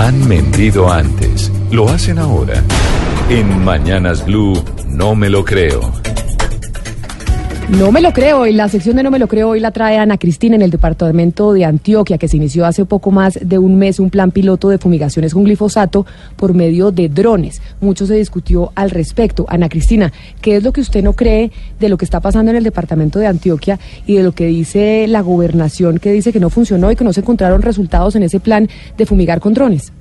Han mentido antes. Lo hacen ahora. En Mañanas Blue, no me lo creo. No me lo creo, y la sección de No me lo creo hoy la trae Ana Cristina en el departamento de Antioquia, que se inició hace poco más de un mes un plan piloto de fumigaciones con glifosato por medio de drones. Mucho se discutió al respecto. Ana Cristina, ¿qué es lo que usted no cree de lo que está pasando en el departamento de Antioquia y de lo que dice la gobernación que dice que no funcionó y que no se encontraron resultados en ese plan de fumigar con drones?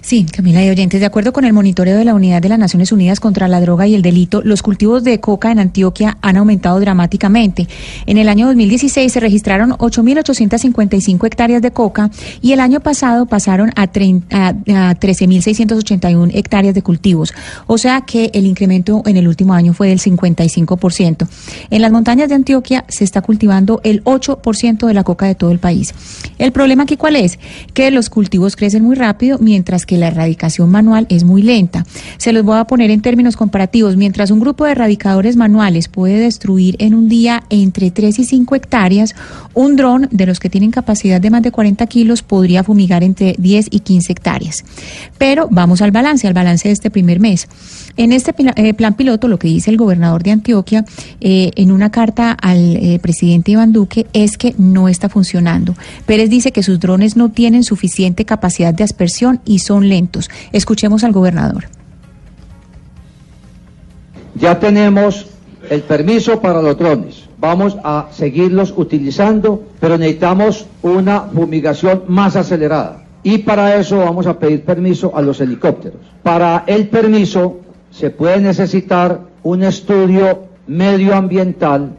Sí, Camila y oyentes, de acuerdo con el monitoreo de la Unidad de las Naciones Unidas contra la Droga y el Delito, los cultivos de coca en Antioquia han aumentado dramáticamente. En el año 2016 se registraron 8.855 hectáreas de coca y el año pasado pasaron a, 13.681 hectáreas de cultivos, o sea que el incremento en el último año fue del 55%. En las montañas de Antioquia se está cultivando el 8% de la coca de todo el país. El problema aquí cuál es? Que los cultivos crecen muy rápido mientras que la erradicación manual es muy lenta. Se los voy a poner en términos comparativos. Mientras un grupo de erradicadores manuales puede destruir en un día entre 3 y 5 hectáreas, un dron de los que tienen capacidad de más de 40 kilos podría fumigar entre 10 y 15 hectáreas. Pero vamos al balance, al balance de este primer mes. En este eh, plan piloto, lo que dice el gobernador de Antioquia eh, en una carta al eh, presidente Iván Duque es que no está funcionando. Pérez dice que sus drones no tienen suficiente capacidad de aspersión y son lentos. Escuchemos al gobernador. Ya tenemos el permiso para los drones. Vamos a seguirlos utilizando, pero necesitamos una fumigación más acelerada. Y para eso vamos a pedir permiso a los helicópteros. Para el permiso se puede necesitar un estudio medioambiental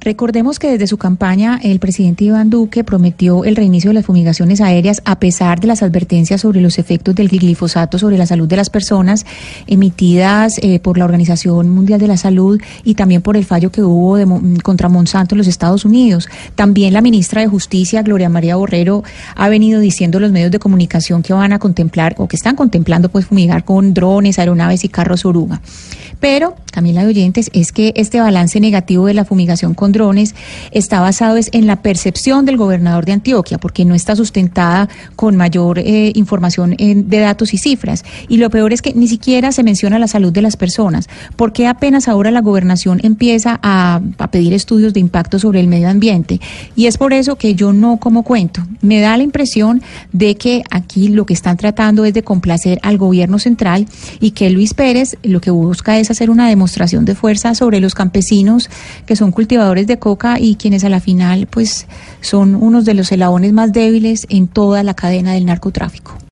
Recordemos que desde su campaña el presidente Iván Duque prometió el reinicio de las fumigaciones aéreas a pesar de las advertencias sobre los efectos del glifosato sobre la salud de las personas emitidas eh, por la Organización Mundial de la Salud y también por el fallo que hubo contra Monsanto en los Estados Unidos. También la ministra de Justicia, Gloria María Borrero, ha venido diciendo a los medios de comunicación que van a contemplar o que están contemplando pues fumigar con drones, aeronaves y carros oruga. Pero, Camila de Oyentes, es que este balance negativo de la fumigación con drones está basado es en la percepción del gobernador de Antioquia, porque no está sustentada con mayor eh, información de datos y cifras. Y lo peor es que ni siquiera se menciona la salud de las personas. porque apenas ahora la gobernación empieza a, pedir estudios de impacto sobre el medio ambiente? Y es por eso que yo no como cuento. Me da la impresión de que aquí lo que están tratando es de complacer al gobierno central y que Luis Pérez lo que busca hacer una demostración de fuerza sobre los campesinos que son cultivadores de coca y quienes a la final pues son unos de los eslabones más débiles en toda la cadena del narcotráfico.